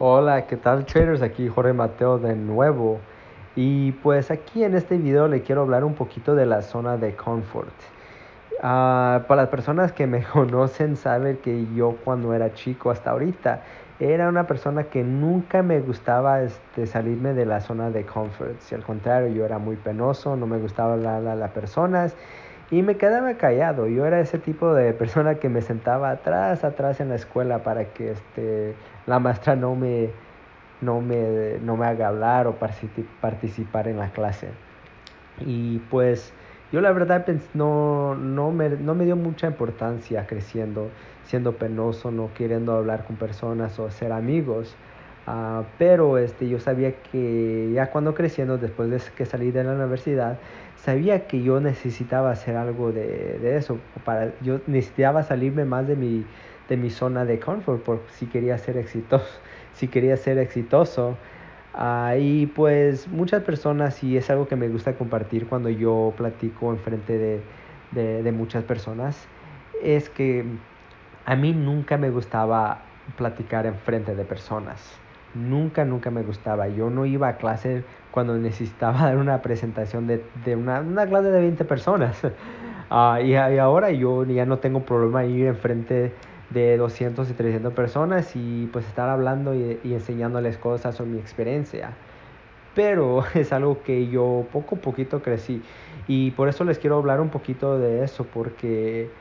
Hola, ¿qué tal traders? Aquí Jorge Mateo de nuevo. Y pues aquí en este video le quiero hablar un poquito de la zona de confort. Ah, para las personas que me conocen saben que yo cuando era chico hasta ahorita era una persona que nunca me gustaba este, salirme de la zona de confort. Si al contrario, yo era muy penoso, no me gustaba hablar a las personas y me quedaba callado. Yo era ese tipo de persona que me sentaba atrás, atrás en la escuela para que este, la maestra no me, no, me, no me haga hablar o participar en la clase. Y pues yo la verdad no, no, me, no me dio mucha importancia creciendo, siendo penoso, no queriendo hablar con personas o hacer amigos. Uh, pero este, yo sabía que ya cuando creciendo, después de que salí de la universidad, sabía que yo necesitaba hacer algo de, eso. Para, yo necesitaba salirme más de mi, de mi zona de confort por si quería ser exitoso. Si quería ser exitoso. Y pues muchas personas, y es algo que me gusta compartir cuando yo platico enfrente de, de, de muchas personas, es que a mí nunca me gustaba platicar enfrente de personas nunca, nunca me gustaba. Yo no iba a clase cuando necesitaba dar una presentación de, de una, una, clase de 20 personas. Uh, y, y, ahora yo ya no tengo problema ir enfrente de 200 y 300 personas y pues estar hablando y, y enseñándoles cosas sobre mi experiencia. Pero es algo que yo poco a poquito crecí y por eso les quiero hablar un poquito de eso porque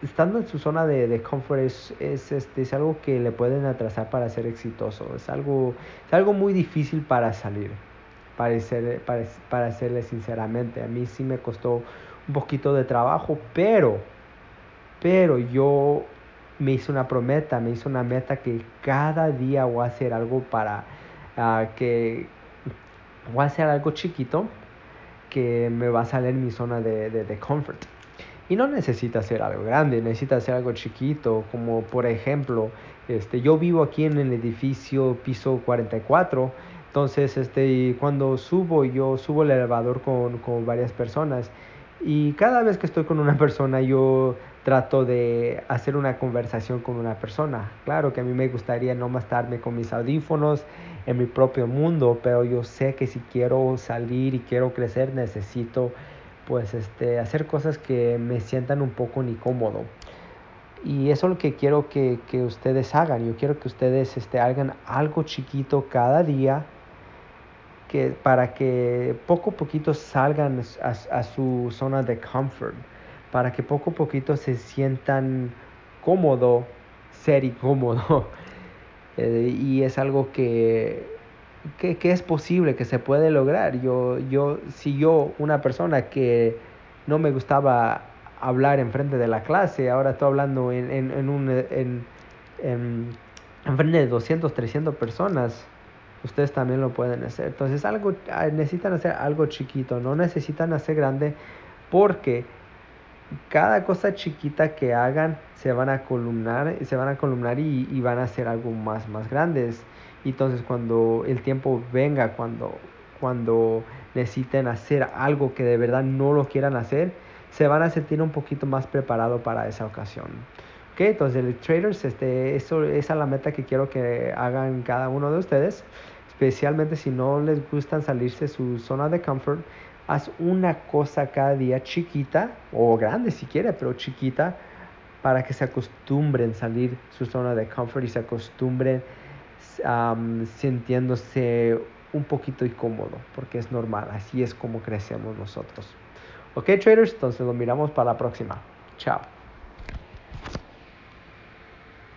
estando en su zona de, de comfort es, es, este, es algo que le pueden atrasar para ser exitoso. Es algo, es algo muy difícil para salir, para, ser, para, para serle sinceramente. A mí sí me costó un poquito de trabajo, pero, pero yo me hice una prometa, me hice una meta que cada día voy a hacer algo para uh, que voy a hacer algo chiquito que me va a salir en mi zona de, de, de comfort. Y no necesita hacer algo grande, necesita hacer algo chiquito, como por ejemplo, este, yo vivo aquí en el edificio piso 44, entonces este, cuando subo, yo subo el elevador con, con varias personas y cada vez que estoy con una persona yo trato de hacer una conversación con una persona. Claro que a mí me gustaría no estarme con mis audífonos en mi propio mundo, pero yo sé que si quiero salir y quiero crecer necesito pues este, hacer cosas que me sientan un poco incómodo. Y eso es lo que quiero que, que ustedes hagan. Yo quiero que ustedes este, hagan algo chiquito cada día que, para que poco a poquito salgan a, su zona de comfort. Para que poco a poquito se sientan cómodo ser incómodo. eh, y es algo que que, es posible, que se puede lograr. Yo, yo, si yo, una persona que no me gustaba hablar en frente de la clase, ahora estoy hablando en, en, en un, en, en frente de 200, 300 personas, ustedes también lo pueden hacer. Entonces, algo, necesitan hacer algo chiquito, no necesitan hacer grande, porque cada cosa chiquita que hagan se van a columnar, se van a columnar y, van a hacer algo más, más grandes. Entonces cuando el tiempo venga, cuando, cuando necesiten hacer algo que de verdad no lo quieran hacer, se van a sentir un poquito más preparado para esa ocasión. Entonces traders, este, eso, esa es la meta que quiero que hagan cada uno de ustedes, especialmente si no les gustan salirse de su zona de comfort. Haz una cosa cada día chiquita o grande si quiere, pero chiquita para que se acostumbren salir su zona de comfort y se acostumbren um, sintiéndose un poquito incómodo, porque es normal, así es como crecemos nosotros. Ok, traders, entonces lo miramos para la próxima. Chao.